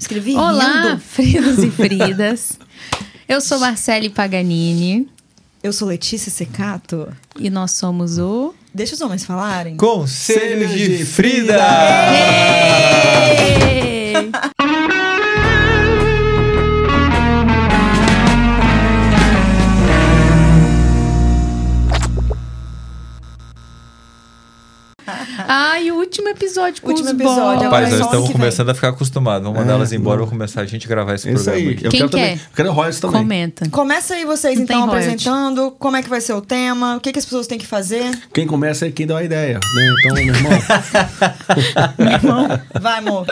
Escrevi Olá, rindo. Fridos e Fridas. Eu sou Marcele Paganini Eu sou Letícia Secato. e nós somos o. Deixa os homens falarem. Conselhos de Frida! Ei! Episódio com Último os episódio, Rapaz, nós estamos vem. começando a ficar acostumados. Vamos mandar É, elas embora, vamos começar a gente gravar esse isso programa aí. aqui. Eu Quem quero quer? também. Eu quero royalties também. Comenta. Começa aí vocês, Não então, apresentando como é que vai ser o tema, o que, que as pessoas têm que fazer. Quem começa é quem dá a ideia. Né? Então, meu irmão. Vai, amor.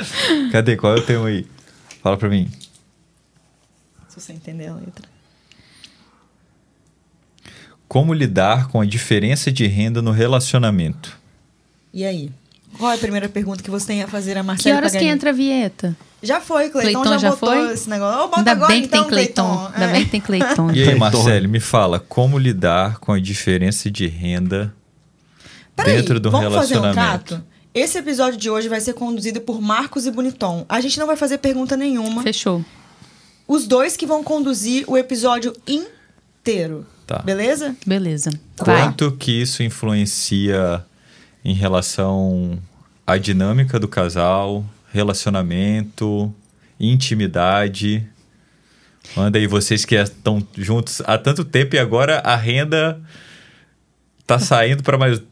Cadê? Qual é o tema aí? Fala pra mim. Se você entender a letra. Como lidar com a diferença de renda no relacionamento? E aí? Qual é a primeira pergunta que você tem a fazer a Que Marcela horas que Paganini? entra a vinheta? Já foi, Cleiton, Cleiton já, já botou foi? esse negócio. Ô, bota Ainda agora bem que então, tem Cleiton. Ainda É. bem que tem Cleiton. E aí, Cleiton. Marcelo, me fala, como lidar com a diferença de renda Peraí, dentro do vamos fazer um relacionamento? trato? Esse episódio de hoje vai ser conduzido por Marcos e Boniton. A gente não vai fazer pergunta nenhuma. Fechou. Os dois que vão conduzir o episódio inteiro. Tá. Beleza? Beleza. Vai. Quanto que isso influencia em relação à dinâmica do casal, relacionamento, intimidade? Manda aí vocês que estão juntos há tanto tempo e agora a renda tá saindo para mais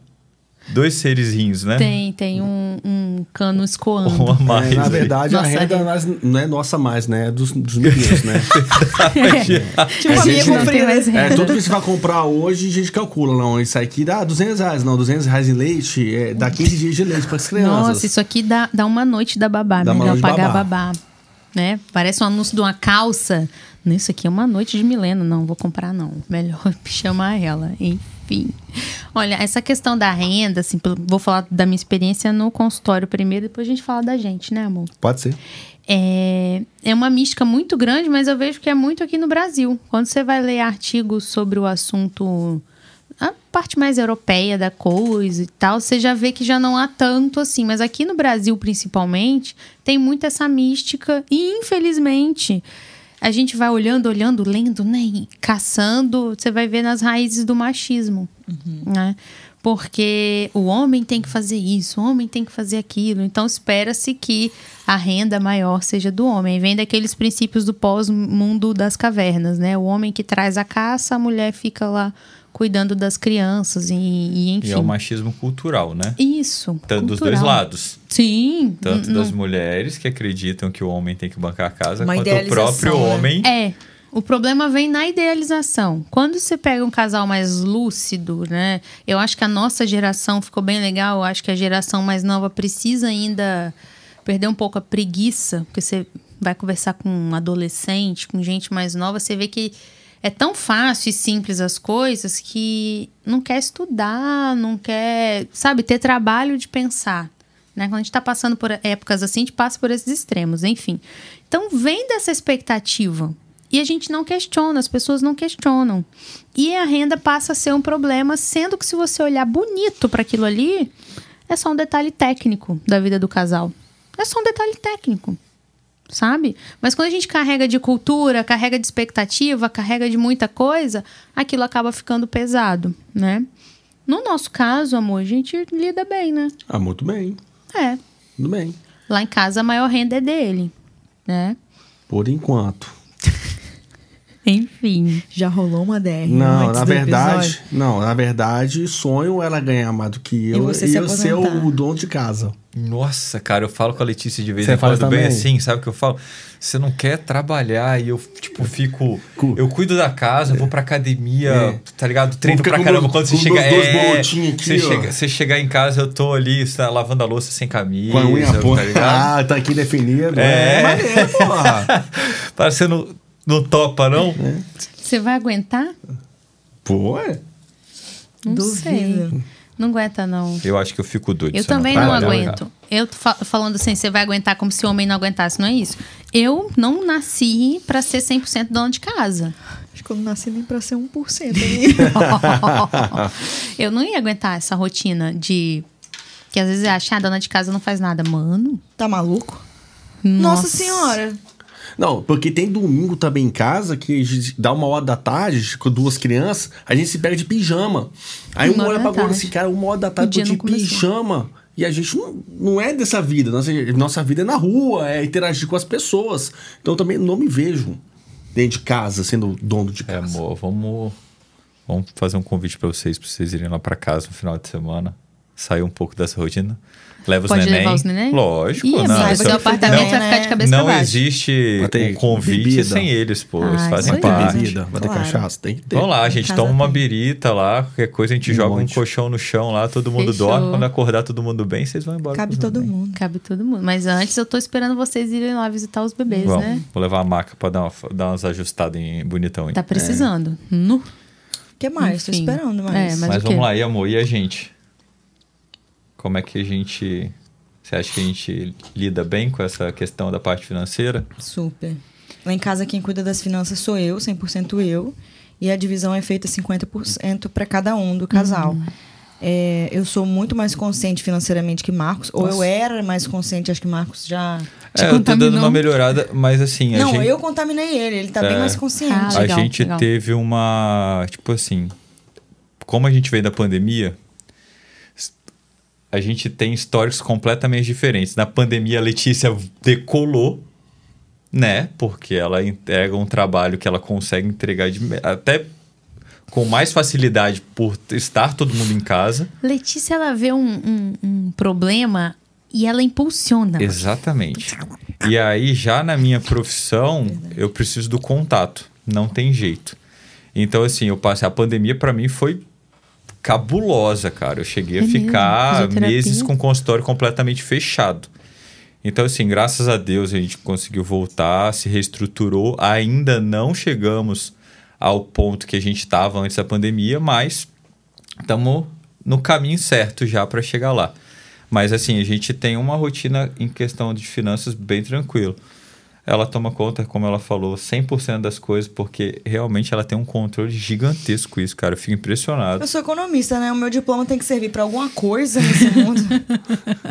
dois serizinhos, né? Tem, tem um, um cano escoando. Ou a mais. É, na verdade, Nossa, a renda nós- não é nossa mais, né? É dos, dos meninos, né? Tipo, A Frida. mais É, tudo que você vai comprar hoje, a gente calcula. Não, isso aqui dá 200 reais. Não, 200 reais em leite, é, dá 15 dias de leite para as crianças. Nossa, isso aqui dá, dá uma noite da babá. Dá uma melhor pagar babá. babá. Né? Parece um anúncio de uma calça. Isso aqui é uma noite de milena. Não, vou comprar não. Melhor chamar ela. Enfim. Olha, essa questão da renda, assim, vou falar da minha experiência no consultório primeiro, depois a gente fala da gente, né, amor? Pode ser. É, é uma mística muito grande, mas eu vejo que é muito aqui no Brasil. Quando você vai ler artigos sobre o assunto, a parte mais europeia da coisa e tal, você já vê que já não há tanto assim. Mas aqui no Brasil, principalmente, tem muito essa mística e, infelizmente, a gente vai olhando, olhando, lendo, né? E caçando, você vai ver nas raízes do machismo, né? Porque o homem tem que fazer isso, o homem tem que fazer aquilo. Então espera-se que a renda maior seja do homem. Vem daqueles princípios do pós-mundo das cavernas, né? O homem que traz a caça, a mulher fica lá cuidando das crianças e, e enfim. E é o machismo cultural, né? Isso. Tanto dos cultural. dois lados. Sim. Tanto n- das mulheres que acreditam que o homem tem que bancar a casa, Uma quanto o próprio né? homem. É. O problema vem na idealização. Quando você pega um casal mais lúcido, né? Eu acho que a nossa geração ficou bem legal. Eu acho que a geração mais nova precisa ainda perder um pouco a preguiça, porque você vai conversar com um adolescente, com gente mais nova, você vê que é tão fácil e simples as coisas que não quer estudar, não quer, sabe, ter trabalho de pensar. Né? Quando a gente está passando por épocas assim, a gente passa por esses extremos, enfim. Então vem dessa expectativa. E a gente não questiona, as pessoas não questionam. E a renda passa a ser um problema, sendo que se você olhar bonito para aquilo ali, é só um detalhe técnico da vida do casal. É só um detalhe técnico sabe? Mas quando a gente carrega de cultura, carrega de expectativa, carrega de muita coisa, aquilo acaba ficando pesado, né? No nosso caso, amor, a gente lida bem, né? Ah, muito bem. É. Tudo bem. Lá em casa a maior renda é dele, né? Por enquanto. Enfim. Já rolou uma DR Não, antes na verdade, episódio? não, na verdade, sonho ela ganhar mais do que eu você e se eu ser o dono de casa. Nossa, cara, eu falo com a Letícia de vez Você em quando bem também? assim, sabe o que eu falo? Você não quer trabalhar e eu, tipo, fico. Cu- Eu cuido da casa, vou pra academia, É. tá ligado? Treino pra caramba. meus- Quando você chega. dois É, aqui, você, chega, você chegar em casa, eu tô ali, você tá lavando a louça sem camisa. Com a unha tá ligado? Ah, tá aqui definido. É. É, maneiro, porra. Parece que você não, não topa, não? É. Você vai aguentar? Pô, é. Não Duvido. sei. Não aguenta, não. Eu acho que eu fico doido. Eu não também não trabalhar, aguento. Eu falando assim, você vai aguentar como se o homem não aguentasse, não é isso? Eu não nasci pra ser 100% dona de casa. Acho que eu não nasci nem pra ser 1% aí. eu não ia aguentar essa rotina de. Que às vezes é achar, ah, dona de casa não faz nada. Mano, tá maluco? Nossa, Senhora. Não, porque tem domingo também em casa que dá uma hora da tarde com duas crianças, a gente se pega de pijama. Aí Uma uma hora pra agora assim, cara, uma hora da tarde tô de começou. pijama. E a gente não, não é dessa vida. Nossa, nossa vida é na rua, é interagir com as pessoas. Então eu também não me vejo dentro de casa, sendo dono de É, casa. amor, vamos, vamos fazer um convite pra vocês, pra vocês irem lá pra casa no final de semana. Sair um pouco dessa rotina. Leva os Pode neném. levar os neném? Lógico, Ih, não. amiga, saiba seu que apartamento não- vai ficar de cabeça Não existe ter um convite bebida. sem eles, pô. Eles Ah, fazem aí. ter parte. bebida, vai ter Claro. cachaça, tem que ter. Vamos lá, a gente casa toma uma birita lá, qualquer coisa a gente Um joga um monte. colchão no chão lá, todo mundo Fechou. dorme. Quando acordar todo mundo bem, vocês vão embora. Cabe os todo neném. mundo. Cabe todo mundo. Mas antes eu tô esperando vocês irem lá visitar os bebês, Vamos, né? vou levar a maca pra dar, uma, dar umas ajustadas em bonitão aí. Tá precisando. Nu. O que mais? Tô Enfim. esperando mais. É, mas- Mas o vamos lá, e amor, e a gente? Como é que a gente. Você acha que a gente lida bem com essa questão da parte financeira? Super. Lá em casa, quem cuida das finanças sou eu, 100% eu. E a divisão é feita 50% para cada um do casal. Uhum. É, eu sou muito mais consciente financeiramente que Marcos. Ou eu era mais consciente, acho que Marcos já. Te é, eu tô dando uma melhorada, mas assim, a Não, gente. eu contaminei ele, ele tá bem É. mais consciente. Ah, a legal, gente legal. teve uma. Tipo assim. Como a gente veio da pandemia, a gente tem históricos completamente diferentes. Na pandemia, a Letícia decolou, né? Porque ela entrega um trabalho que ela consegue entregar de, até com mais facilidade por estar todo mundo em casa. Letícia, ela vê um, um- um problema e ela impulsiona. Exatamente. E aí, já na minha profissão, eu preciso do contato. Não tem jeito. Então, assim, eu passei. A pandemia, para mim, foi cabulosa, cara. Eu cheguei É a ficar meses com o consultório completamente fechado. Então, assim, graças a Deus a gente conseguiu voltar, se reestruturou. Ainda não chegamos ao ponto que a gente estava antes da pandemia, mas estamos no caminho certo já para chegar lá. Mas assim, a gente tem uma rotina em questão de finanças bem tranquilo. Ela toma conta, como ela falou, 100% das coisas, porque realmente ela tem um controle gigantesco isso, cara. Eu fico impressionado. Eu sou economista, né? O meu diploma tem que servir pra alguma coisa nesse mundo.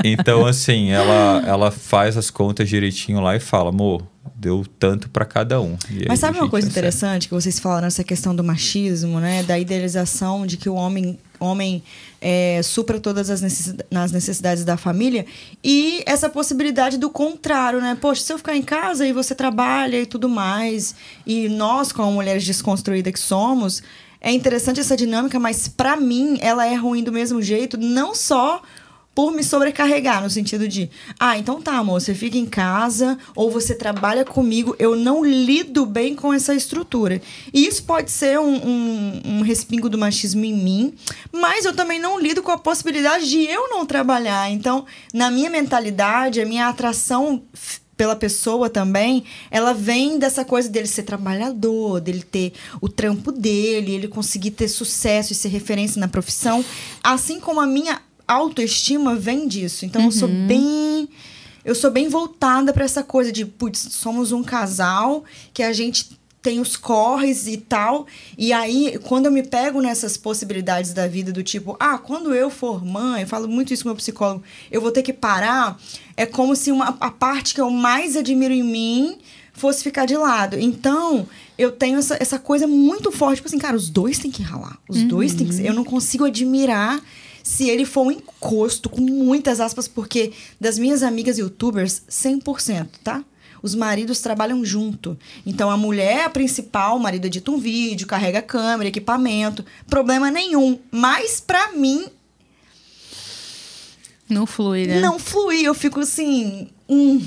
Então, assim, ela, ela faz as contas direitinho lá e fala, amor, deu tanto para cada um. E Mas sabe uma coisa interessante que vocês falaram essa questão do machismo, né? Da idealização de que o homem, homem é, supra todas as necessidades, nas necessidades da família e essa possibilidade do contrário, né? Poxa, se eu ficar em casa e você trabalha e tudo mais, e nós, como mulheres desconstruídas que somos, é interessante essa dinâmica, mas pra mim ela é ruim do mesmo jeito, não só por me sobrecarregar, no sentido de, ah, então tá, amor, você fica em casa ou você trabalha comigo, eu não lido bem com essa estrutura. E isso pode ser um, um, um respingo do machismo em mim, mas eu também não lido com a possibilidade de eu não trabalhar. Então, na minha mentalidade, a minha atração pela pessoa também, ela vem dessa coisa dele ser trabalhador, dele ter o trampo dele, ele conseguir ter sucesso e ser referência na profissão, assim como a minha autoestima vem disso. Então eu sou bem eu sou bem voltada para essa coisa de, putz, somos um casal que a gente tem os corres e tal. E aí, quando eu me pego nessas possibilidades da vida do tipo, ah, quando eu for mãe, eu falo muito isso com o meu psicólogo, eu vou ter que parar, é como se uma, a parte que eu mais admiro em mim fosse ficar de lado. Então, eu tenho essa, essa coisa muito forte, tipo assim, cara, os dois têm que ralar. Os dois têm que ser. Eu não consigo admirar se ele for um encosto, com muitas aspas, porque das minhas amigas youtubers, 100%, tá? Os maridos trabalham junto. Então a mulher é a principal, o marido edita um vídeo, carrega câmera, equipamento, problema nenhum. Mas pra mim Não flui, né? não flui, eu fico assim, hum,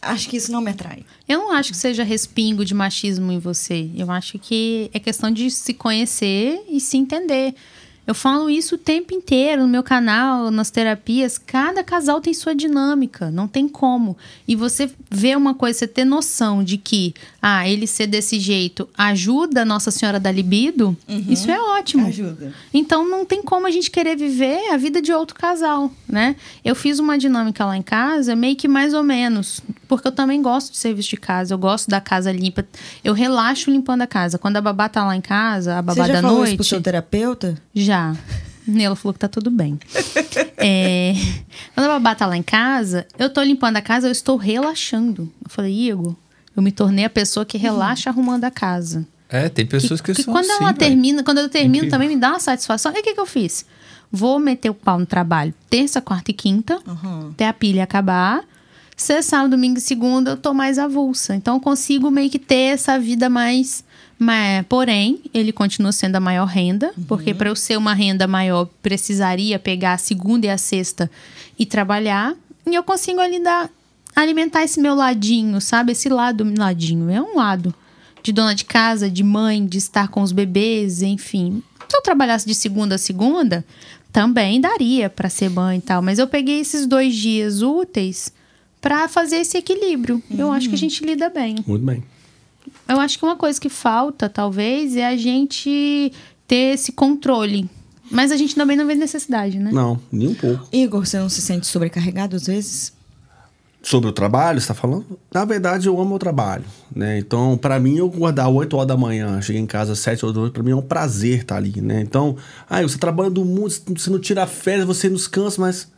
acho que isso não me atrai. Eu não acho que seja respingo de machismo em você. Eu acho que é questão de se conhecer e se entender. Eu falo isso o tempo inteiro no meu canal, nas terapias. Cada casal tem sua dinâmica, não tem como. E você vê uma coisa, você ter noção de que, ah, ele ser desse jeito ajuda a Nossa Senhora da libido, isso é ótimo. Ajuda. Então não tem como a gente querer viver a vida de outro casal, né? Eu fiz uma dinâmica lá em casa, meio que mais ou menos, porque eu também gosto de serviço de casa, eu gosto da casa limpa. Eu relaxo limpando a casa. Quando a babá tá lá em casa, a babá Você já da falou isso noite, pro seu terapeuta? já. E ela falou que tá tudo bem. É, quando a babá tá lá em casa, eu tô limpando a casa, eu estou relaxando. Eu falei, Igor, eu me tornei a pessoa que relaxa arrumando a casa. É, tem pessoas que, que são quando assim, ela termina, quando eu termino Incrível. também me dá uma satisfação. E o que, que eu fiz? Vou meter o pau no trabalho terça, quarta e quinta, até a pilha acabar. Sexta, sábado, domingo e segunda eu tô mais avulsa. Então eu consigo meio que ter essa vida mais. Mas, porém, ele continua sendo a maior renda, porque para eu ser uma renda maior, precisaria pegar a segunda e a sexta e trabalhar. E eu consigo ali dar, alimentar esse meu ladinho, sabe? Esse lado, ladinho, é um lado de dona de casa, de mãe, de estar com os bebês, enfim. Se eu trabalhasse de segunda a segunda, também daria para ser mãe e tal. Mas eu peguei esses dois dias úteis para fazer esse equilíbrio. Eu acho que a gente lida bem. Muito bem. Eu acho que uma coisa que falta, talvez, é a gente ter esse controle. Mas a gente também não vê necessidade, né? Não, nem um pouco. Igor, você não se sente sobrecarregado às vezes? Sobre o trabalho, você tá falando? Na verdade, eu amo o trabalho, né? Então, para mim, eu acordar 8 horas da manhã, cheguei em casa às 7 horas da noite, pra mim é um prazer estar ali, né? Então, ah, você trabalhando muito, você não tira férias, você não descansa, mas,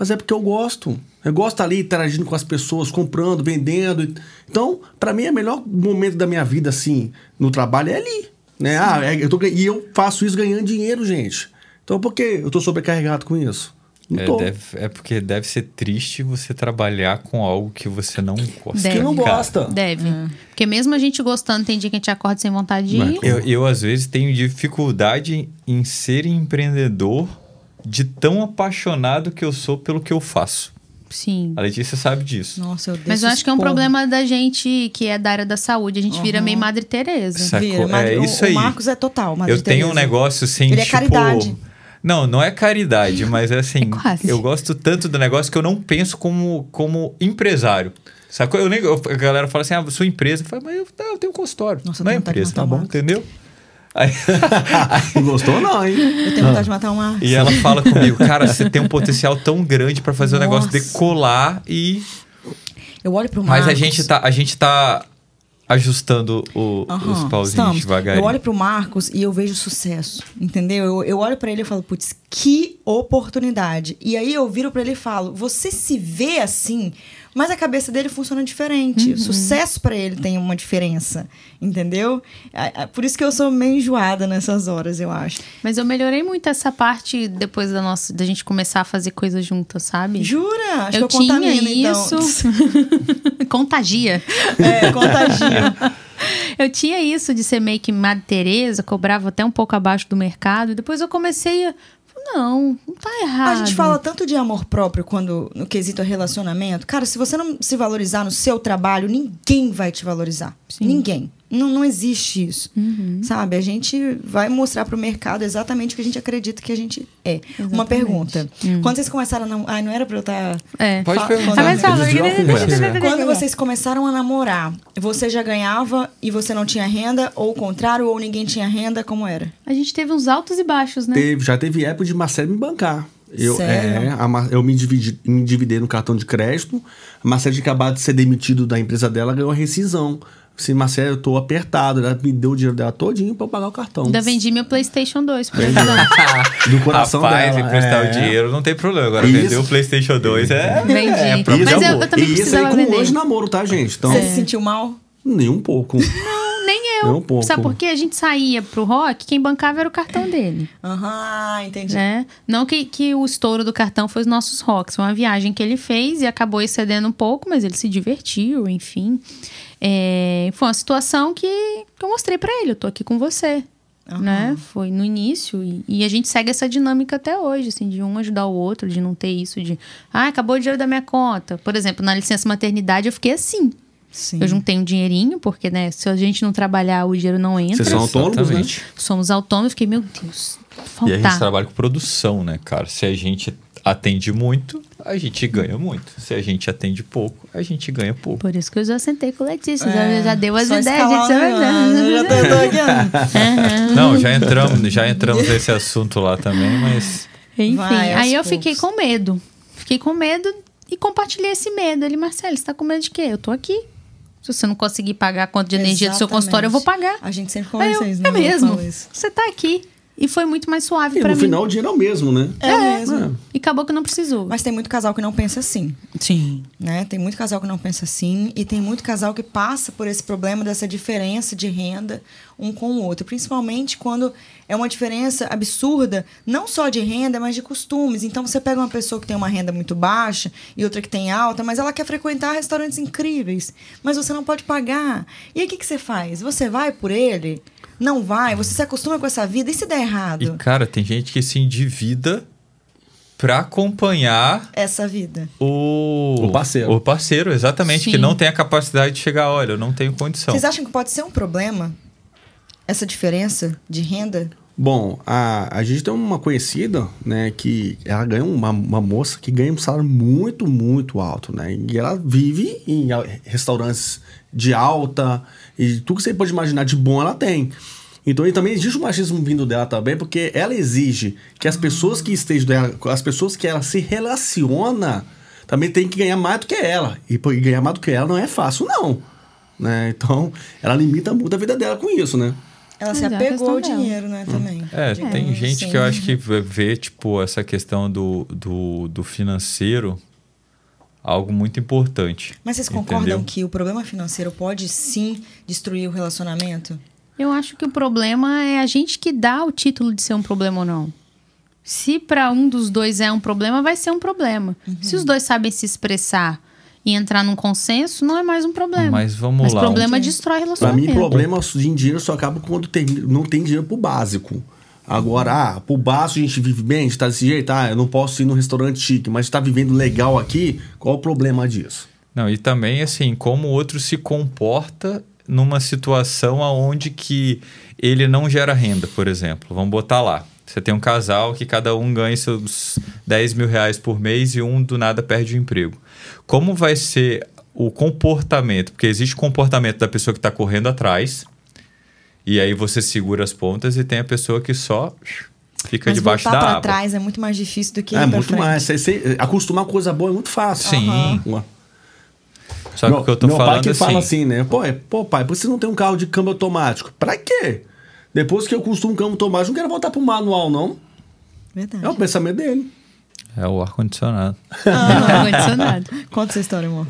mas é porque eu gosto. Eu gosto de estar ali interagindo com as pessoas, comprando, vendendo. Então, para mim, é o melhor momento da minha vida, assim, no trabalho é ali, né? Ah, é- eu tô, e eu faço isso ganhando dinheiro, gente. Então, por que eu tô sobrecarregado com isso? É, deve- é porque deve ser triste você trabalhar com algo que você não gosta. Deve. Que não gosta. Deve. Porque mesmo a gente gostando, tem dia que a gente acorda sem vontade de ir. Eu, eu, às vezes, tenho dificuldade em ser empreendedor de tão apaixonado que eu sou pelo que eu faço. Sim. A Letícia sabe disso. Nossa, eu Mas eu acho que é um problema da gente que é da área da saúde. A gente vira meio Madre Teresa. Sacou? Vira, Madre- É o- isso o aí. Marcos é total, Madre eu tenho um negócio assim, Ele é tipo... caridade. Não, não é caridade, mas é assim, É quase. eu gosto tanto do negócio que eu não penso como, como empresário. Sacou? Eu nem, eu- a galera fala assim, ah, sua empresa. Eu falo, mas eu, não, eu tenho um consultório. Nossa, não é empresa, tá o bom? Entendeu? Aí- Não gostou, não, hein? Eu tenho vontade de matar o Marcos. e ela fala comigo, cara, você tem um potencial tão grande pra fazer o negócio Nossa. decolar e Eu olho pro Mas Marcos. a gente tá, a gente tá ajustando o- Aham, os pauzinhos estamos. devagarinho. Eu olho pro Marcos e eu vejo sucesso, entendeu? Eu, eu olho pra ele e falo, putz, que oportunidade. E aí eu viro pra ele e falo, você se vê assim, mas a cabeça dele funciona diferente. O sucesso pra ele tem uma diferença, entendeu? Por isso que eu sou meio enjoada nessas horas, eu acho. Mas eu melhorei muito essa parte depois da nossa, da gente começar a fazer coisas juntas, sabe? Jura? Acho eu que eu tinha contamino, isso. então. Contagia. É, contagia. Eu tinha isso de ser meio que Madre Teresa, cobrava até um pouco abaixo do mercado. E depois eu comecei a. Não, não tá errado. A gente fala tanto de amor próprio quando no quesito relacionamento. Cara, se você não se valorizar no seu trabalho, ninguém vai te valorizar. Ninguém. Não, não existe isso. Uhum. Sabe? A gente vai mostrar pro mercado exatamente o que a gente acredita que a gente é. Uma Exatamente. pergunta. Hum. Quando vocês começaram a namorar. Ai, não era pra eu estar. É. Pode perguntar. Conversa. Quando vocês começaram a namorar, você já ganhava e você não tinha renda? Ou o contrário, ou ninguém tinha renda? Como era? A gente teve uns altos e baixos, né? Teve, já teve época de Marcelo me bancar. Eu, Sério? é, a eu me, dividi, me endividei no cartão de crédito. A Marcelo tinha acabado de ser demitido da empresa dela, ganhou a rescisão. Assim, Marcelo, eu tô apertado. Ela me deu o dinheiro dela todinho pra eu pagar o cartão. Ainda vendi meu PlayStation 2 por exemplo. Do coração Rapaz, dela. emprestar é. o dinheiro não tem problema. Agora, Isso. vender o PlayStation 2 é. Vendi. é pra- Isso, Mas eu- eu também e isso aí precisava com vender. um de namoro, tá, gente? Então, Você se sentiu mal? nem um pouco. Nem eu. Nem um pouco. Sabe por quê? A gente saía pro rock, quem bancava era o cartão dele. Aham, entendi. né? Não que, que o estouro do cartão foi os nossos rocks. Foi uma viagem que ele fez e acabou excedendo um pouco, mas ele se divertiu, enfim. É, foi uma situação que, que eu mostrei pra ele. Eu tô aqui com você. Né? Foi no início e, e a gente segue essa dinâmica até hoje, assim, de um ajudar o outro, de não ter isso de, ah, acabou o dinheiro da minha conta. Por exemplo, na licença maternidade eu fiquei assim. Sim. Eu juntei um dinheirinho, porque, né, se a gente não trabalhar, o dinheiro não entra. Vocês são autônomos, né? Somos autônomos, fiquei, meu Deus, E a faltar. gente trabalha com produção, né, cara? Se a gente atende muito, a gente ganha muito. Se a gente atende pouco, a gente ganha pouco. Por isso que eu já sentei com o Letícia, É, já, já deu as ideias, Já tô, tô aqui, ó. Não, já entramos, já entramos nesse assunto lá também, mas. Enfim, Vai, aí eu poucos. fiquei com medo. Fiquei com medo e compartilhei esse medo. Ele, Marcelo, você tá com medo de quê? Eu tô aqui. Se você não conseguir pagar a conta de energia do seu Exatamente. consultório, eu vou pagar. A gente sempre eu, conversa isso, é né? Eu mesmo? isso. Você tá aqui. E foi muito mais suave E pra no mim. final o dinheiro é o mesmo, né? É, mesmo. E acabou que não precisou. Mas tem muito casal que não pensa assim. Sim. né? Tem muito casal que não pensa assim e tem muito casal que passa por esse problema dessa diferença de renda um com o outro, principalmente quando é uma diferença absurda, não só de renda, mas de costumes. Então você pega uma pessoa que tem uma renda muito baixa e outra que tem alta, mas ela quer frequentar restaurantes incríveis, mas você não pode pagar. E aí o que, que você faz? Você vai por ele? Não vai? Você se acostuma com essa vida? E se der errado? E, cara, tem gente que se endivida pra acompanhar Essa vida. o... O parceiro. O parceiro, exatamente, Sim. que não tem a capacidade de chegar, olha, eu não tenho condição. Vocês acham que pode ser um problema essa diferença de renda? Bom, a, a gente tem uma conhecida, né, que ela ganha uma, uma moça que ganha um salário muito, muito alto, né? E ela vive em restaurantes de alta e tudo que você pode imaginar de bom ela tem. Então, e também existe o machismo vindo dela também, porque ela exige que as pessoas que estejam dela, as pessoas que ela se relaciona, também tem que ganhar mais do que ela. E ganhar mais do que ela não é fácil, não. Né? Então, ela limita muito a vida dela com isso, né? Ela se é apegou ao dela. dinheiro, né, também. É, Digamos tem gente assim. que eu acho que vê- tipo, essa questão do, do, do financeiro algo muito importante. Mas vocês concordam entendeu? que o problema financeiro pode sim destruir o relacionamento? Eu acho que o problema é a gente que dá o título de ser um problema ou não. Se para um dos dois é um problema, vai ser um problema. Se os dois sabem se expressar e entrar num consenso, não é mais um problema. Mas vamos Mas lá. problema Entendi. destrói Pra relacionamento. mim, problema de dinheiro só acaba quando tem, não tem dinheiro pro básico. Agora, ah, pro básico a gente vive bem, a gente tá desse jeito, ah, eu não posso ir num restaurante chique, mas tá vivendo legal aqui, qual o problema disso? Não, e também, assim, como o outro se comporta numa situação onde que ele não gera renda, por exemplo. Vamos botar lá. Você tem um casal que cada um ganha seus 10 mil reais por mês e um do nada perde o emprego. Como vai ser o comportamento? Porque existe o comportamento da pessoa que está correndo atrás, e aí você segura as pontas, e tem a pessoa que só fica Mas debaixo da pra água. trás é muito mais difícil do que é ir muito frente. mais. Você, você- acostumar com coisa boa é muito fácil. Sim. Uma- Só que meu, o que eu tô meu falando pai que assim, fala assim, né? Pô, é, pô, pai, por que você não tem um carro de câmbio automático? Pra quê? Depois que eu costumo um câmbio automático, não quero voltar pro manual, não. Verdade. É o pensamento dele. é o ar-condicionado. Ar-condicionado. Conta essa história, amor.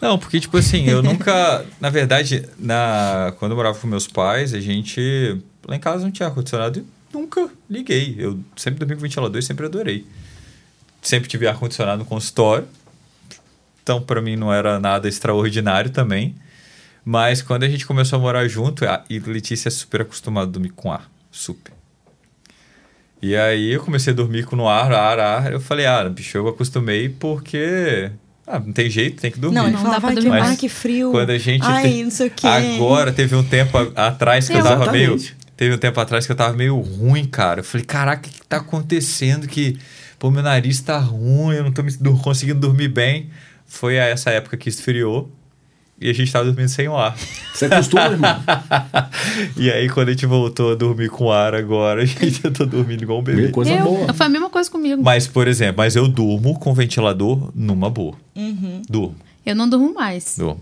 Não, porque, tipo assim, eu nunca. Na verdade, na, quando eu morava com meus pais, a gente. Lá em casa não tinha ar-condicionado e nunca liguei. Eu sempre dormi com ventilador e sempre adorei. Sempre tive ar-condicionado no consultório. Então, pra mim, não era nada extraordinário também. Mas quando a gente começou a morar junto, a, e Letícia é super acostumada a dormir com ar. Super. E aí eu comecei a dormir com no ar, ar, ar. Eu falei, ah, bicho, eu acostumei porque. Ah, não tem jeito, tem que dormir. Não, Não falava, dá pra dormir. ai, Mas que frio. Quando a gente. Ai, te- não sei o quê. Agora, teve um tempo a- atrás que eu, tava Exatamente. meio. Teve um tempo atrás que eu tava meio ruim, cara. Eu falei, caraca, o que, que tá acontecendo? Que, pô, meu nariz tá ruim, eu não tô me conseguindo dormir bem. Foi a essa época que esfriou e a gente tava dormindo sem o ar. Você acostuma, irmão? e aí, quando a gente voltou a dormir com ar agora, a gente eu tô dormindo igual um bebê. Meio coisa eu, boa. Foi a mesma coisa comigo. Mas, por exemplo, mas eu durmo com ventilador numa boa. Uhum. Durmo, Eu não durmo mais. durmo.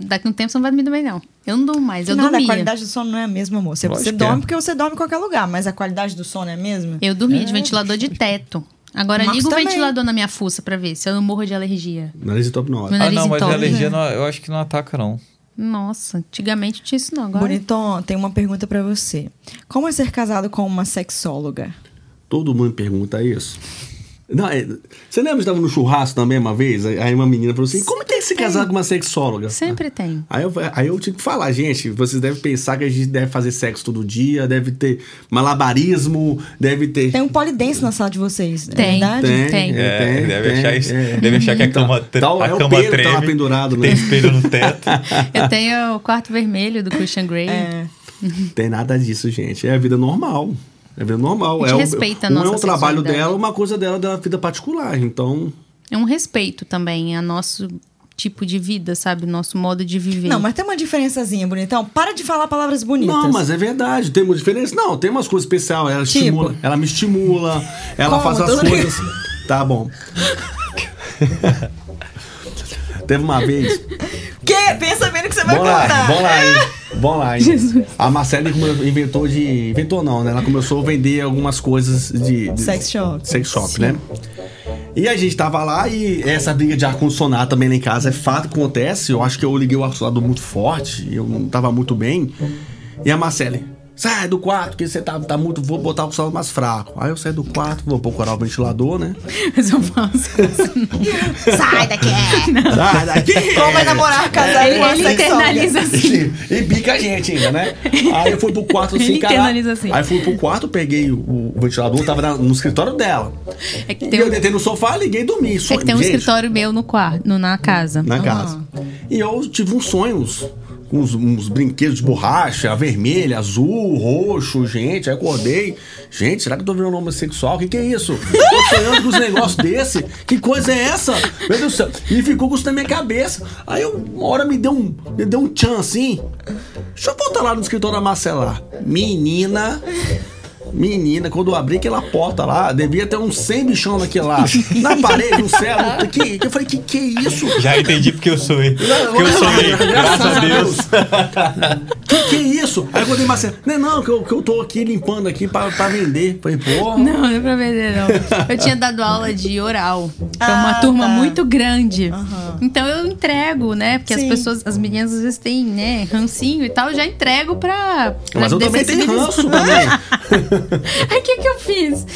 Daqui a um tempo você não vai dormir também, não. Eu não durmo mais. Eu nada, a dormia. qualidade do sono não é a mesma, amor. Você, você dorme é. porque você dorme em qualquer lugar, mas a qualidade do sono é a mesma? Eu dormia de ventilador de teto. Agora liga o também. ventilador na minha fuça pra ver se eu não morro de alergia. Nariz top 9. Meu Ah, nariz não, mas a entope, alergia né? não- eu acho que não ataca, não. Nossa, antigamente tinha isso não. Agora Bonitão, tem uma pergunta pra você. Como é ser casado com uma sexóloga? Todo mundo pergunta isso. Não, é- você lembra que estava no churrasco também uma vez? Aí uma menina falou assim: como tem que se casar com uma sexóloga? sempre tem. Aí eu, aí eu tive que falar, gente, vocês devem pensar que a gente deve fazer sexo todo dia, deve ter malabarismo, deve ter. Tem um polidense na sala de vocês, é Tem. verdade? Tem. É, tem, deve, tem, achar isso- é. deve achar que a cama, tre- Tá, a é o cama treme. lá pendurado, Tem né? espelho no teto. Eu tenho o quarto vermelho do Christian Grey. É. Tem nada disso, gente. É a vida normal. É vida normal. A gente é respeita a um, nossa é um trabalho sexualidade. dela, uma coisa dela da vida particular. Então, É um respeito também a nosso tipo de vida, sabe? Nosso modo de viver. Não, mas tem uma diferençazinha, bonitão. Para de falar palavras bonitas. Não, mas é verdade. Tem uma diferença? Não, tem umas coisas especiais. Ela, Tipo? estimula, ela me estimula, ela Como? faz as Tudo coisas. Tá bom. Teve uma vez. Que? Pensa bem no que você vai lá, contar. vamos lá, hein? Vamos lá, hein? A Marcela inventou de. Inventou não, né? Ela começou a vender algumas coisas de. de Sex shop. Sex shop, né? E a gente tava lá e essa briga de ar-condicionado também lá em casa é fato que acontece. Eu acho que eu liguei o ar-condicionado muito forte, eu não tava muito bem. E a Marcele, sai do quarto, que você tá, tá muito. Vou botar o som mais fraco. Aí eu saio do quarto, vou procurar o ventilador, né? Mas eu faço. Sai daqui! Sai daqui! Como vai namorar, casar Ele, com a ele internaliza assim. e bica a gente ainda, né? Aí eu fui pro quarto assim, Ele cara. internaliza assim. Aí fui pro quarto, peguei o, o ventilador, tava na- no escritório dela. É que E tem, eu um, deitei no sofá, liguei e dormi. é Sonho, que tem um gente, escritório meu no quarto, no- na casa. na casa. E eu tive uns sonhos. Com Uns, uns brinquedos de borracha, vermelha, azul, roxo, gente. Aí acordei. Gente, será que eu tô virando homossexual? O que, que é isso? Tô sonhando com uns negócios desse. Que coisa é essa? Meu Deus do céu. E ficou com isso na minha cabeça. Aí eu, uma hora me deu um, me deu um tchan assim. Deixa eu voltar lá no escritório da Marcela. Menina. Menina, quando eu abri aquela porta lá, devia ter uns 100 bichão naquele lá. Na parede, no céu. Que, que, eu falei, que que é isso? Já entendi porque eu sonhei. Porque eu sonhei, graças a Deus. Que que é isso? Aí quando eu Marcelo, não é não, que eu, que eu tô aqui limpando aqui pra, pra vender. Falei, pô. Não, não é pra vender, não. Eu tinha dado aula de oral pra uma Ah, turma tá. muito grande. Então eu entrego, né? Porque Sim. as pessoas, as meninas às vezes têm, né, rancinho e tal, eu já entrego pra. pra Mas eu também tenho ranço também. Aí o que, que eu fiz?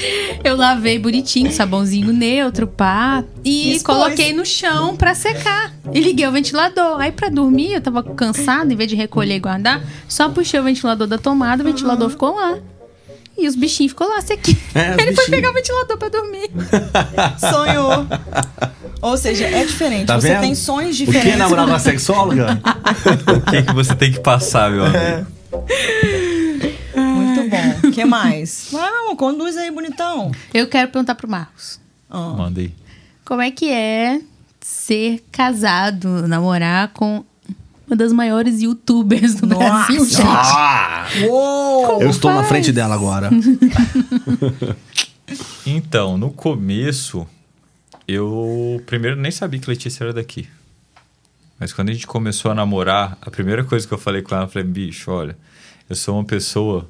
Eu lavei bonitinho, sabãozinho neutro, pá, e Expôs. coloquei no chão pra secar. E liguei o ventilador. Aí pra dormir, eu tava cansada, em vez de recolher e guardar, só puxei o ventilador da tomada, o ventilador ficou lá. E os bichinhos ficou lá sequinho. É, Ele foi pegar o ventilador pra dormir. Sonhou. Ou seja, é diferente. Tá Você vendo? tem sonhos O que diferentes. namorar uma sexóloga? O que, que você tem que passar, meu amigo? Muito bom. O que mais? Vai, meu amor, conduz aí, bonitão. Eu quero perguntar pro Marcos. Ah. Manda aí. Como é que é ser casado, namorar com uma das maiores youtubers do Nossa! Brasil, gente? Ah! Uou! Eu estou na faz? frente dela agora. Então, no começo, eu primeiro nem sabia que Letícia era daqui. Mas quando a gente começou a namorar, a primeira coisa que eu falei com ela, eu falei, bicho, olha, eu sou uma pessoa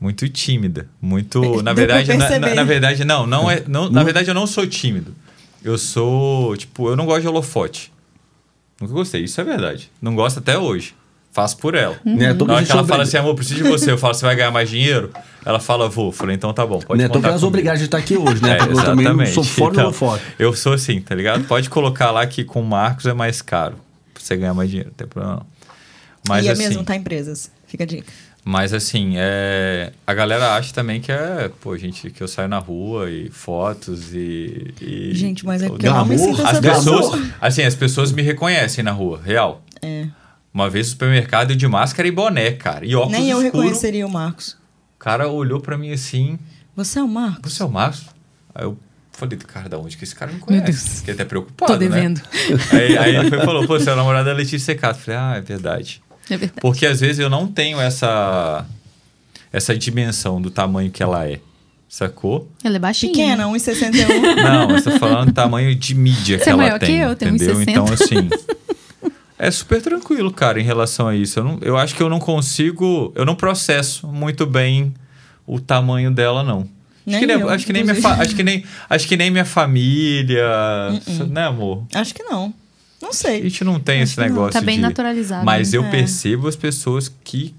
muito tímida, muito, na Deu pra verdade, na, na- na verdade não, não é, não, na verdade eu não sou tímido. Eu sou, tipo, eu não gosto de holofote. Nunca gostei, isso é verdade. Não gosto até hoje. Faço por ela. Né, tô Na hora que ela obriga- fala assim, amor, preciso de você. Eu falo, você vai ganhar mais dinheiro? Ela fala, vou. Eu falei, então tá bom, pode Né, contar comigo. obrigado de estar aqui hoje, né? É, eu também não sou fora Então, do foto. Eu sou assim, tá ligado? Pode colocar lá que com o Marcos é mais caro. Pra você ganhar mais dinheiro, não tem problema não. Mas e é assim, mesmo, tá em presas. Fica a dica. Mas assim, é... a galera acha também que é, pô, gente, que eu saio na rua e fotos e. e- Gente, mas é porque eu não me Glamour, sinto As pessoas, pessoa. assim, as pessoas me reconhecem na rua, real. É. Uma vez no supermercado de máscara e boné, cara. E óculos Nem eu escuro. reconheceria o Marcos. O cara olhou pra mim assim, Você é o Marcos? você é o Marcos? Aí eu falei, cara, da onde que esse cara me conhece? Deus. Fiquei até preocupado, Tô devendo. Né? Aí, aí ele foi falou, pô, você é o namorado da Letícia Secato. Falei, ah, é verdade. É verdade. Porque às vezes eu não tenho essa, essa dimensão do tamanho que ela é. Sacou? Ela é baixinha. Pequena, 1,61. Não, eu tô falando tamanho de mídia Você que é ela maior que tem. eu, tenho entendeu? 1,60. Então, assim. É super tranquilo, cara, em relação a isso. Eu, não, eu acho que eu não consigo. Eu não processo muito bem o tamanho dela, não. Nem acho, que nem, eu, acho, que nem minha fa- acho, que nem, acho que nem minha família. Uh-uh. Né, amor? Acho que não. Não A sei. gente não tem esse que não. negócio. Tá bem de- naturalizado, Mas né? eu É. percebo as pessoas que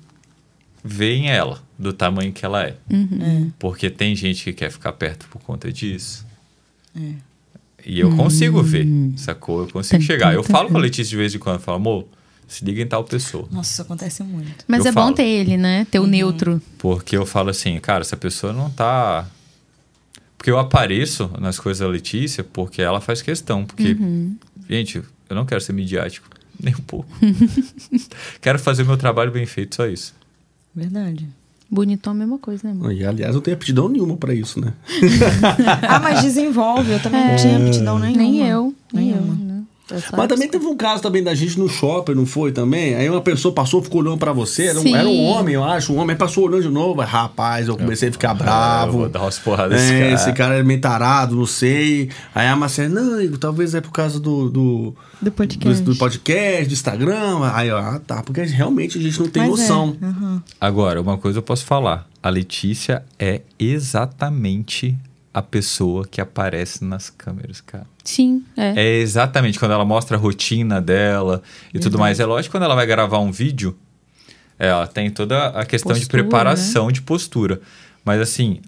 veem ela do tamanho que ela é. Uhum. Porque tem gente que quer ficar perto por conta disso. É. E eu consigo ver, sacou? Eu consigo Tum, chegar. tum, Eu tum, falo com a Letícia de vez em quando. Eu falo, amor, se liga em tal pessoa. Nossa, isso acontece muito. Mas Eu é bom falo. ter ele, né? Ter o neutro. Porque eu falo assim, cara, essa pessoa não tá. Porque eu apareço nas coisas da Letícia porque ela faz questão. Porque, Uhum. gente, eu não quero ser midiático, nem um pouco. quero fazer meu trabalho bem feito, só isso. Verdade. Bonitão é a mesma coisa, né, amor? E, aliás, eu não tenho aptidão nenhuma pra isso, né? Ah, mas desenvolve. Eu também não tinha aptidão nenhuma. Nem eu. Nem eu. Né? Mas também teve um caso também da gente no shopping, não foi também? Aí uma pessoa passou, ficou olhando pra você, era um, era um homem, eu acho, um homem, aí passou olhando de novo, aí, rapaz, eu comecei a ficar Eu bravo. vou dar umas porradas É, cara. esse cara é meio tarado, não sei. Aí a Marcela, não, Igor, talvez é por causa do. Do, Do podcast. do, do podcast, do Instagram. Aí, ó, ah, tá, porque realmente a gente não tem Mas noção. É. aham. Agora, uma coisa eu posso falar. A Letícia é exatamente a pessoa que aparece nas câmeras, cara. Sim, é. É exatamente quando ela mostra a rotina dela e tudo mais. É lógico que quando ela vai gravar um vídeo, ela tem toda a questão de Postura, preparação, de postura. Mas assim,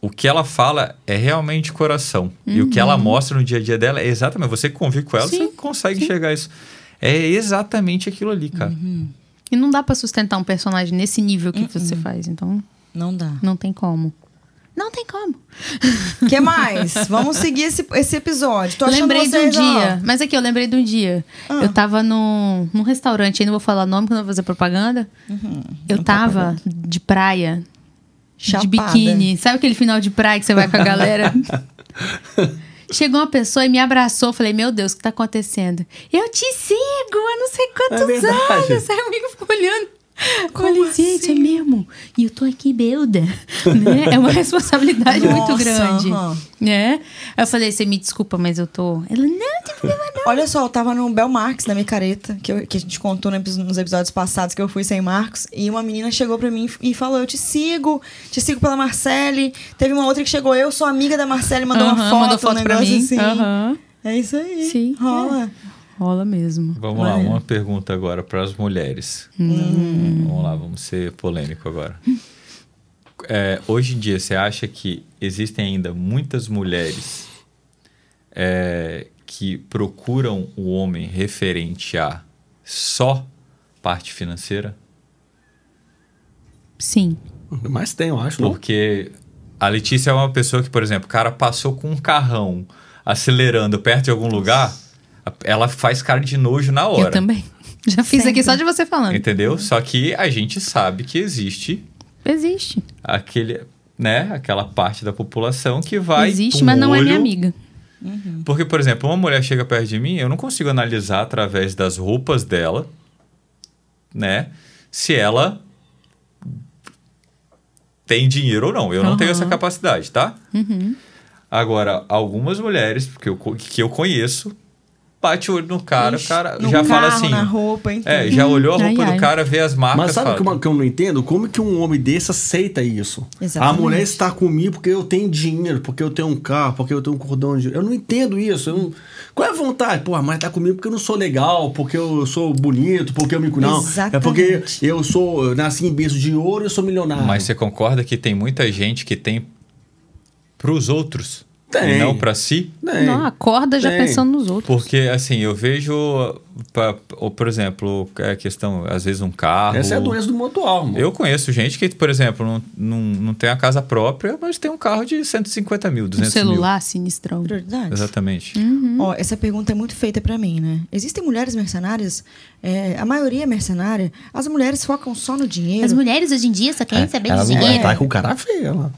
o que ela fala é realmente coração. E o que ela mostra no dia a dia dela é exatamente. Você convive com ela, Uhum. Sim, você consegue enxergar isso. É exatamente aquilo ali, cara. E não dá pra sustentar um personagem nesse nível que você faz, então Não dá. não tem como. Não tem como. O que mais? Vamos seguir esse, esse episódio. Tô achando lembrei de um vocês, ó, dia. Mas aqui, eu lembrei de um dia. Ah. Eu tava num, num restaurante, aí não vou falar nome, porque não vou fazer propaganda. eu não tava de praia, de Chapada. biquíni. Sabe aquele final de praia que você vai com a galera? Chegou uma pessoa e me abraçou. Falei, meu Deus, o que tá acontecendo? Eu te sigo há não sei quantos É anos. Aí o amigo ficou olhando. Como falei, gente, assim? é mesmo. E eu tô aqui beuda. né? É uma responsabilidade muito Nossa, grande. aham. Né? Aí eu falei, você me desculpa, mas eu tô. Ela, não, tem problema não. Olha só, eu tava no Bel Marx, na micareta, que, eu- que a gente contou nos episódios passados que eu fui sem Marcos, e uma menina chegou pra mim e falou: Eu te sigo, te sigo pela Marcele. Teve uma outra que chegou, eu sou amiga da Marcele, mandou uma Aham, foto, mandou um foto pra negócio mim. assim. Aham. É isso aí. Sim, Rola. Rola mesmo. Vamos lá, uma pergunta agora para as mulheres. Hum. Vamos lá, vamos ser polêmico agora. É, hoje em dia, você acha que existem ainda muitas mulheres é, que procuram o homem referente a só parte financeira? Sim. Mas tem, eu acho? Porque a Letícia é uma pessoa que, por exemplo, o cara passou com um carrão acelerando perto de algum lugar, ela faz cara de nojo na hora. Eu também. Já fiz Sempre. aqui só de você falando. Entendeu? Só que a gente sabe que existe Existe. aquele, né, aquela parte da população que vai. Existe, mas não é minha olho- amiga. Porque, por exemplo, uma mulher chega perto de mim, eu não consigo analisar através das roupas dela, né, se ela tem dinheiro ou não. Eu não tenho essa capacidade, tá? Uhum. Agora, algumas mulheres que eu, que eu conheço, bate o olho no cara, Ixi, o cara já fala carro, assim. Na roupa, então. É, já olhou a Ai, roupa ai. do cara, vê as marcas. Mas sabe o fala, que eu- que eu não entendo? Como que um homem desse aceita isso? Exatamente. A mulher está comigo porque eu tenho dinheiro, porque eu tenho um carro, porque eu tenho um cordão de... Eu não entendo isso. eu não- Qual é a vontade? Pô, a mãe tá comigo porque eu não sou legal, porque eu sou bonito, porque eu me... Não, é porque Exatamente. eu sou... eu nasci em berço de ouro e eu sou milionário. Mas você concorda que tem muita gente que tem pros outros Tem. e não pra si? Tem. Não, acorda já Tem. pensando nos outros. Porque, assim, eu vejo, pa- ou, por exemplo, a questão, às vezes, um carro. Essa é a doença do mundo atual, mano. Eu conheço gente que, por exemplo, não, não, não tem a casa própria, mas tem um carro de 150 mil, Um 200 celular sinistrão. Prioridades. mil. Exatamente. Uhum. Ó, essa pergunta é muito feita pra mim, né? Existem mulheres mercenárias? É, a maioria é mercenária. As mulheres focam só no dinheiro. As mulheres hoje em dia só querem saber Ela de não vai dinheiro. estar com o cara feio, lá.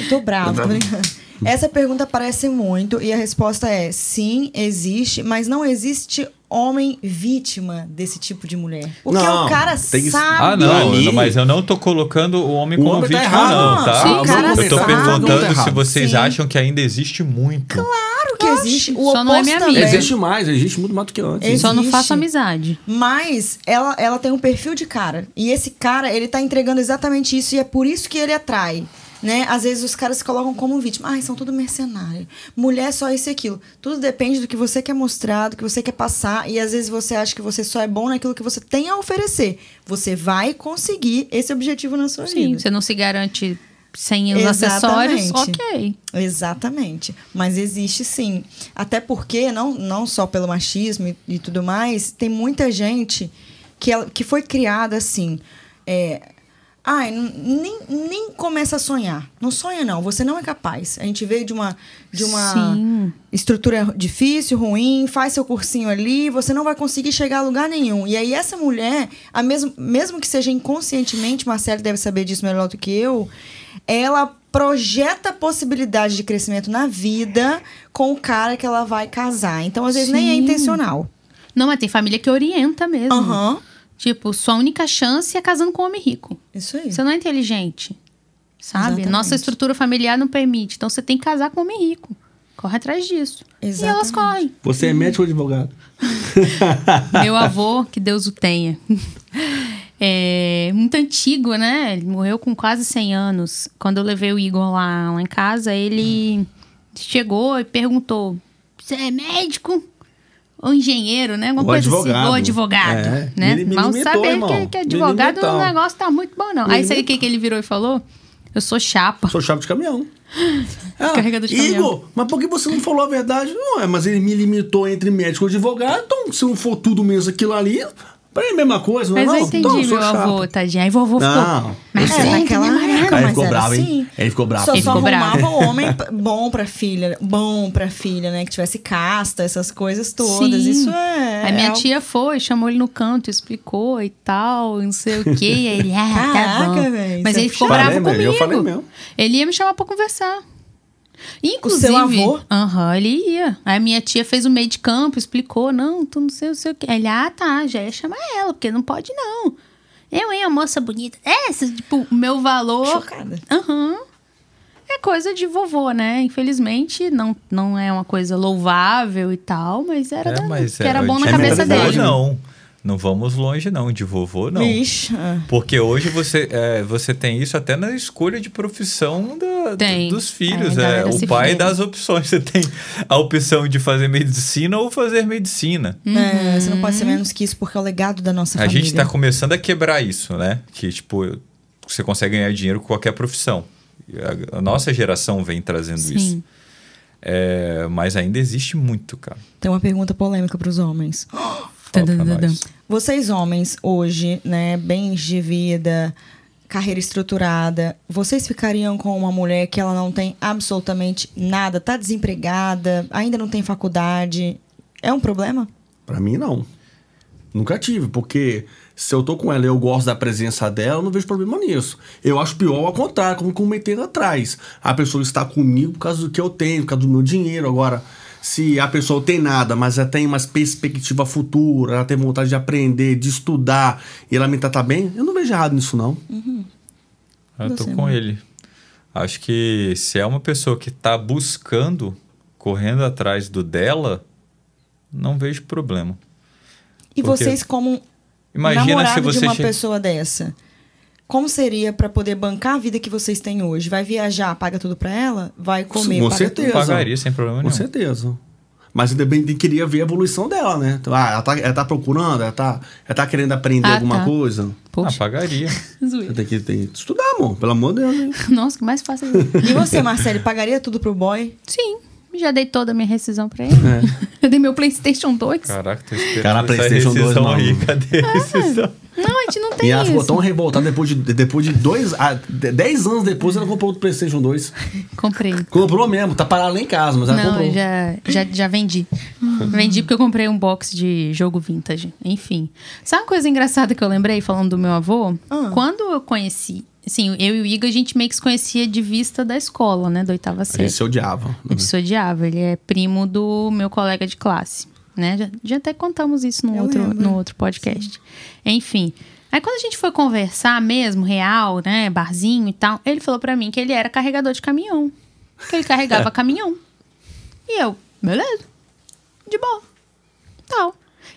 Eu tô brava, tô brincando. Essa pergunta aparece muito e a resposta é sim, existe, mas não existe homem vítima desse tipo de mulher. Porque Não, o cara tem que- sabe. Ah, não, mas eu não tô colocando o homem O como homem tá vítima, errado. não, tá? Sim, o cara eu tô sabe. perguntando Tá se vocês Sim. acham que ainda existe muito. Claro que existe. O só não é oposto minha também. amiga. Existe mais, existe muito mais do que antes. Existe. Só não faço amizade. Mas ela, ela tem um perfil de cara. E esse cara, ele tá entregando exatamente isso. E é por isso que ele atrai. Né? Às vezes os caras se colocam como vítima. Ai, são tudo mercenário. Mulher só isso e aquilo. Tudo depende do que você quer mostrar, do que você quer passar. E às vezes você acha que você só é bom naquilo que você tem a oferecer. Você vai conseguir esse objetivo na sua Sim, vida. você não se garante sem os Exatamente. acessórios, ok. Exatamente. Mas existe sim. Até porque, não, não só pelo machismo e, e tudo mais, tem muita gente que, ela- que foi criada assim. É, Ai, nem, nem começa a sonhar. Não sonha, não. Você não é capaz. A gente veio de uma, de uma Sim. estrutura difícil, ruim, faz seu cursinho ali, você não vai conseguir chegar a lugar nenhum. E aí, essa mulher, a mesmo, mesmo que seja inconscientemente, Marcelo deve saber disso melhor do que eu, ela projeta a possibilidade de crescimento na vida com o cara que ela vai casar. Então, às vezes, nem é Sim. intencional. Não, mas tem família que orienta mesmo. Aham. Tipo, sua única chance é casando com um homem rico. Isso aí. Você não é inteligente. Sabe? Exatamente. Nossa estrutura familiar não permite. Então você tem que casar com um homem rico. Corre atrás disso. E elas Exatamente. correm. Você é médico ou advogado? Meu avô, que Deus o tenha. É muito antigo, né? Ele morreu com quase 100 anos. Quando eu levei o Igor lá, lá em casa, ele chegou e perguntou: Você é médico? Ou engenheiro, né? Alguma Ou coisa assim. advogado. Ou advogado. É. Né? Me- me Mal limitou, saber irmão. que, que advogado o negócio tá muito bom, não. Me Aí sabe o que, que ele virou e falou? Eu sou chapa. Sou chave de caminhão. Ah, Carregador de Igor, caminhão. mas por que você não falou a verdade? Não é, mas ele me limitou entre médico e advogado, então se não for tudo mesmo aquilo ali, pra ele é a mesma coisa, não Mas eu não? entendi, então, eu sou meu avô, tadinho. Aí vovô ficou. Não, Mas eu é naquela mais época, Aí mas ficou bravo, hein? assim. Ele ficou bravo. Só, Ele só ficou bravo. arrumava homem p- bom pra filha, bom pra filha, né? Que tivesse casta, essas coisas todas. Sim. Isso é. Aí minha é tia foi, chamou ele no canto, explicou e tal, não sei o quê. Aí ele, ah, tá Caraca, bom. véi, Mas ele é ficou bravo Falei mesmo, comigo. eu falei mesmo. Ele ia me chamar pra conversar. Inclusive, seu avô? Aham, ele ia. Aí minha tia fez o meio de campo, explicou, não, tu não sei, não sei o quê. Aí Ele, ah, tá, já ia chamar ela, porque não pode não. Eu, hein, a moça bonita. Essa, tipo, o meu valor... Chocada. Aham. É coisa de vovô, né? Infelizmente, não, não é uma coisa louvável e tal, mas era, É, da- mas que é, era bom na cabeça vovô dele. Não, não vamos longe não, de vovô não. Vixe. ah. Porque hoje você, é, você tem isso até na escolha de profissão da- Tem. dos filhos. É, a É, se o pai dá as opções. Você tem a opção de fazer medicina ou fazer medicina. É, você não pode ser menos que isso, porque é o legado da nossa A família. gente está começando a quebrar isso, né? Que, tipo, você consegue ganhar dinheiro com qualquer profissão. A, a nossa geração vem trazendo Sim. isso. É, mas ainda existe muito, cara. Tem uma pergunta polêmica pros homens. Fala pra Tadadadam. nós. Vocês, homens, hoje, né, bens de vida, carreira estruturada, vocês ficariam com uma mulher que ela não tem absolutamente nada, tá desempregada, ainda não tem faculdade? É um problema? Pra mim, não. Nunca tive, porque se eu tô com ela e eu gosto da presença dela, eu não vejo problema nisso. Eu acho pior ao contrário, como comentei lá atrás. A pessoa está comigo por causa do que eu tenho, por causa do meu dinheiro. Agora, se a pessoa tem nada, mas ela tem uma perspectiva futura, ela tem vontade de aprender, de estudar, e ela me trata bem, eu não vejo errado nisso, não. Eu tô com ele. Acho que se é uma pessoa que tá buscando, correndo atrás do dela, não vejo problema. E Porque- vocês, como Imagina namorado se você de uma che- pessoa dessa, como seria pra poder bancar a vida que vocês têm hoje? Vai viajar, paga tudo pra ela? Vai comer, Com paga certeza. tudo? Pagaria sem problema Com nenhum. certeza. Mas eu também queria ver a evolução dela, né? Ah, ela tá, ela tá procurando, ela tá, ela tá querendo aprender Ah, alguma tá. coisa. Ah, Poxa, pagaria. zoeira. Tem que, tem que estudar, amor. Pelo amor de Deus. hein? Nossa, que mais fácil. E você, Marcele, pagaria tudo pro boy? Sim, já dei toda a minha rescisão pra ele. É. Eu dei meu PlayStation 2. Caraca, tô esperando Cara, essa PlayStation 2, rescisão aí. Cadê a rescisão? Não, a gente não tem E ela isso. ficou tão revoltada depois de, depois de dois. ah, de- dez anos depois ela comprou outro PlayStation 2. Comprei. Comprou mesmo, tá parado lá em casa, mas ela Não, comprou. já, já, já vendi. vendi porque eu comprei um box de jogo vintage. Enfim. Sabe uma coisa engraçada que eu lembrei falando do meu avô? Ah. Quando eu conheci. Assim, eu e o Igor, a gente meio que se conhecia de vista da escola, né? Da oitava A série. gente se odiava. A gente se odiava. Ele é primo do meu colega de classe. Né? Já, já até contamos isso no Eu outro, lembro. no outro podcast. Enfim. Aí quando a gente foi conversar mesmo, real, né? Barzinho e tal, ele falou pra mim que ele era carregador de caminhão. Que ele carregava caminhão. E eu, beleza. De boa. Tal.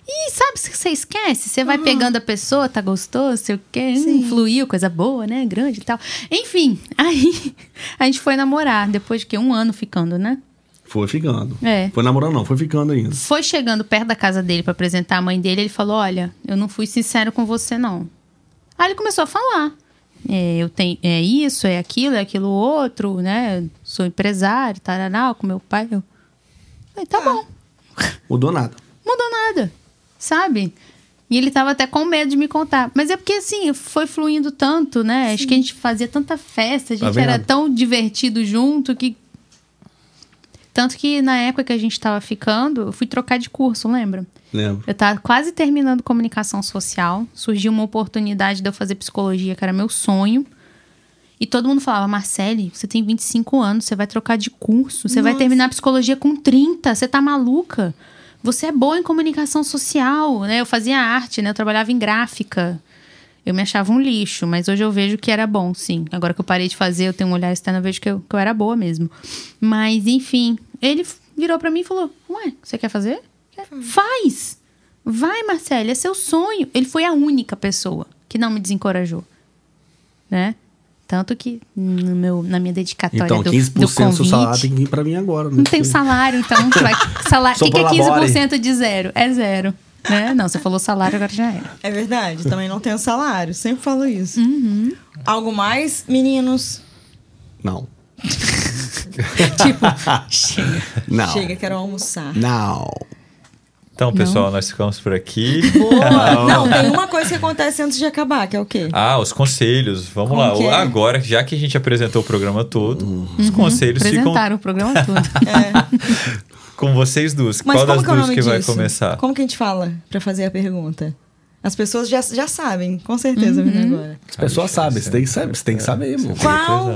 E sabe se você esquece? Você vai pegando a pessoa, tá gostoso, sei o quê, hum, fluiu, coisa boa, né? Grande e tal. Enfim, aí a gente foi namorar, depois de que um ano ficando, né? Foi ficando. É. Foi namorando, não, foi ficando ainda. Foi chegando perto da casa dele pra apresentar a mãe dele, ele falou: Olha, eu não fui sincero com você, não. Aí ele começou a falar. É, eu tenho é isso, é aquilo, é aquilo outro, né? Sou empresário, tarará, com meu pai. Eu falei, tá bom. Mudou nada. mudou nada, sabe? E ele tava até com medo de me contar. Mas é porque, assim, foi fluindo tanto, né? Acho que a gente fazia tanta festa, a Tá gente era vendo? tão divertido junto que. Tanto que na época que a gente tava ficando, eu fui trocar de curso, lembra? Lembro. Eu tava quase terminando comunicação social. Surgiu uma oportunidade de eu fazer psicologia, que era meu sonho. E todo mundo falava, Marcele, você tem 25 anos, você vai trocar de curso, você vai Nossa. terminar psicologia com 30, você tá maluca? Você é boa em comunicação social, né? Eu fazia arte, né? Eu trabalhava em gráfica. Eu me achava um lixo, mas hoje eu vejo que era bom, sim. Agora que eu parei de fazer, eu tenho um olhar externo, eu vejo que eu, que eu era boa mesmo. Mas, enfim, ele virou pra mim e falou: Ué, você quer fazer? Quer? Faz! Vai, Marcelo, é seu sonho. Ele foi a única pessoa que não me desencorajou, né? Tanto que no meu, na minha dedicatória Então, do, 15% do do seu convite... salário tem que vir pra mim agora. Né? Não tenho salário, então vai. Salário. O que, que é Só 15% de zero? É zero. Né? Não, você falou salário, agora já era. É verdade, também não tenho salário. Sempre falo isso. Uhum. Algo mais, meninos? Não. Tipo, chega. Não. Chega, quero almoçar. Não. Então, pessoal, nós ficamos por aqui. Boa! Não, tem uma coisa que acontece antes de acabar, que é o quê? Ah, os conselhos. Vamos Como lá. é? Agora, já que a gente apresentou o programa todo, Uhum. os conselhos ficam Apresentaram o programa todo. com vocês duas. Mas Qual das que é duas que vai começar? Como que a gente fala pra fazer a pergunta? As pessoas já, já sabem, com certeza, Uhum. vindo agora. As pessoas sabem, você tem que saber, você tem que saber, irmão. Qual?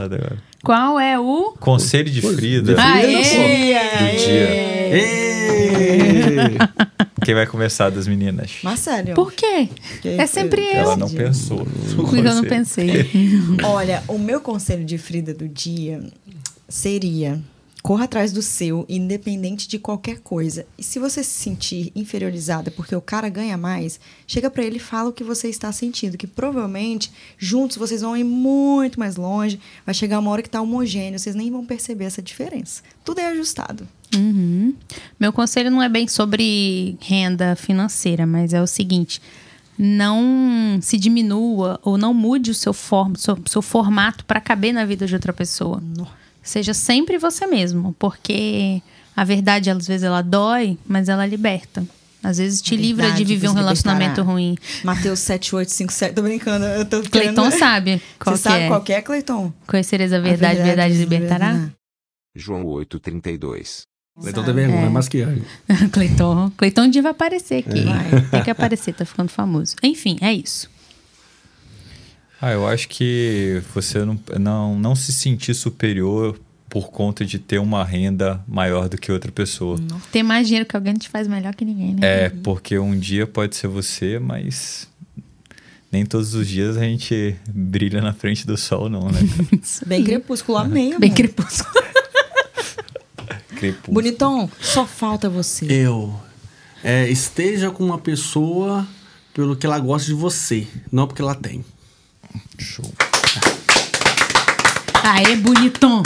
Qual é o. Conselho de Frida. Aê! Do dia. Ê! Quem vai começar das meninas? Marcelo. Por quê? Que- É sempre eu. Ela não pensou. Porque eu não pensei. Olha, o meu conselho de Frida do dia seria: corra atrás do seu, independente de qualquer coisa. E se você se sentir inferiorizada porque o cara ganha mais, chega pra ele e fala o que você está sentindo, que provavelmente juntos vocês vão ir muito mais longe. Vai chegar uma hora que tá homogêneo, vocês nem vão perceber essa diferença. Tudo é ajustado. Uhum. Meu conselho não é bem sobre renda financeira, mas é o seguinte: não se diminua ou não mude o seu, form, seu, seu formato para caber na vida de outra pessoa. Seja sempre você mesmo, porque a verdade, às vezes, ela dói, mas ela liberta. Às vezes te A livra de verdade viver um relacionamento libertará. ruim. Mateus 7857. Tô brincando, eu tô Cleiton querendo- sabe qual Você que sabe é. qual que é, Cleiton? Conhecereis a verdade, a verdade, vos libertará? João 832. Então tem vergonha, É. mas que Cleiton. Cleiton um dia vai aparecer aqui. Vai. Tem que aparecer, tá ficando famoso. Enfim, é isso. Ah, eu acho que você não, não, não se sentir superior por conta de ter uma renda maior do que outra pessoa. Ter mais dinheiro que alguém te faz melhor que ninguém, né? É, porque um dia pode ser você, mas nem todos os dias a gente brilha na frente do sol, não, né? Bem crepúsculo, amei, Bem crepúsculo. Crepúsculo. Bonitão, só falta você. Eu. É, esteja com uma pessoa pelo que ela gosta de você, não porque ela tem. Show. Aê, bonitão.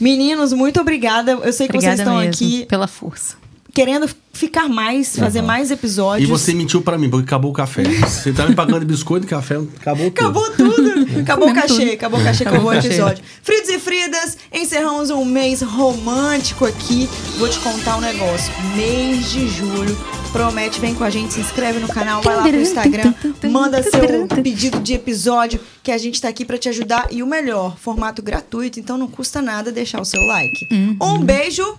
Meninos, muito obrigada. Eu sei que Obrigada vocês estão aqui pela força. Querendo ficar mais, fazer mais E episódios. você mentiu pra mim, porque acabou o café. Você tá me pagando de biscoito e café, acabou tudo. Acabou tudo. Acabou o cachê, acabou o cachê, Acabou o episódio. Fridos e Fridas, encerramos um mês romântico aqui. Vou te contar um negócio. Mês de julho. Promete, vem com a gente, se inscreve no canal, vai lá pro Instagram, manda seu pedido de episódio, que a gente tá aqui pra te ajudar. E o melhor, formato gratuito, então não custa nada deixar o seu like. Um beijo.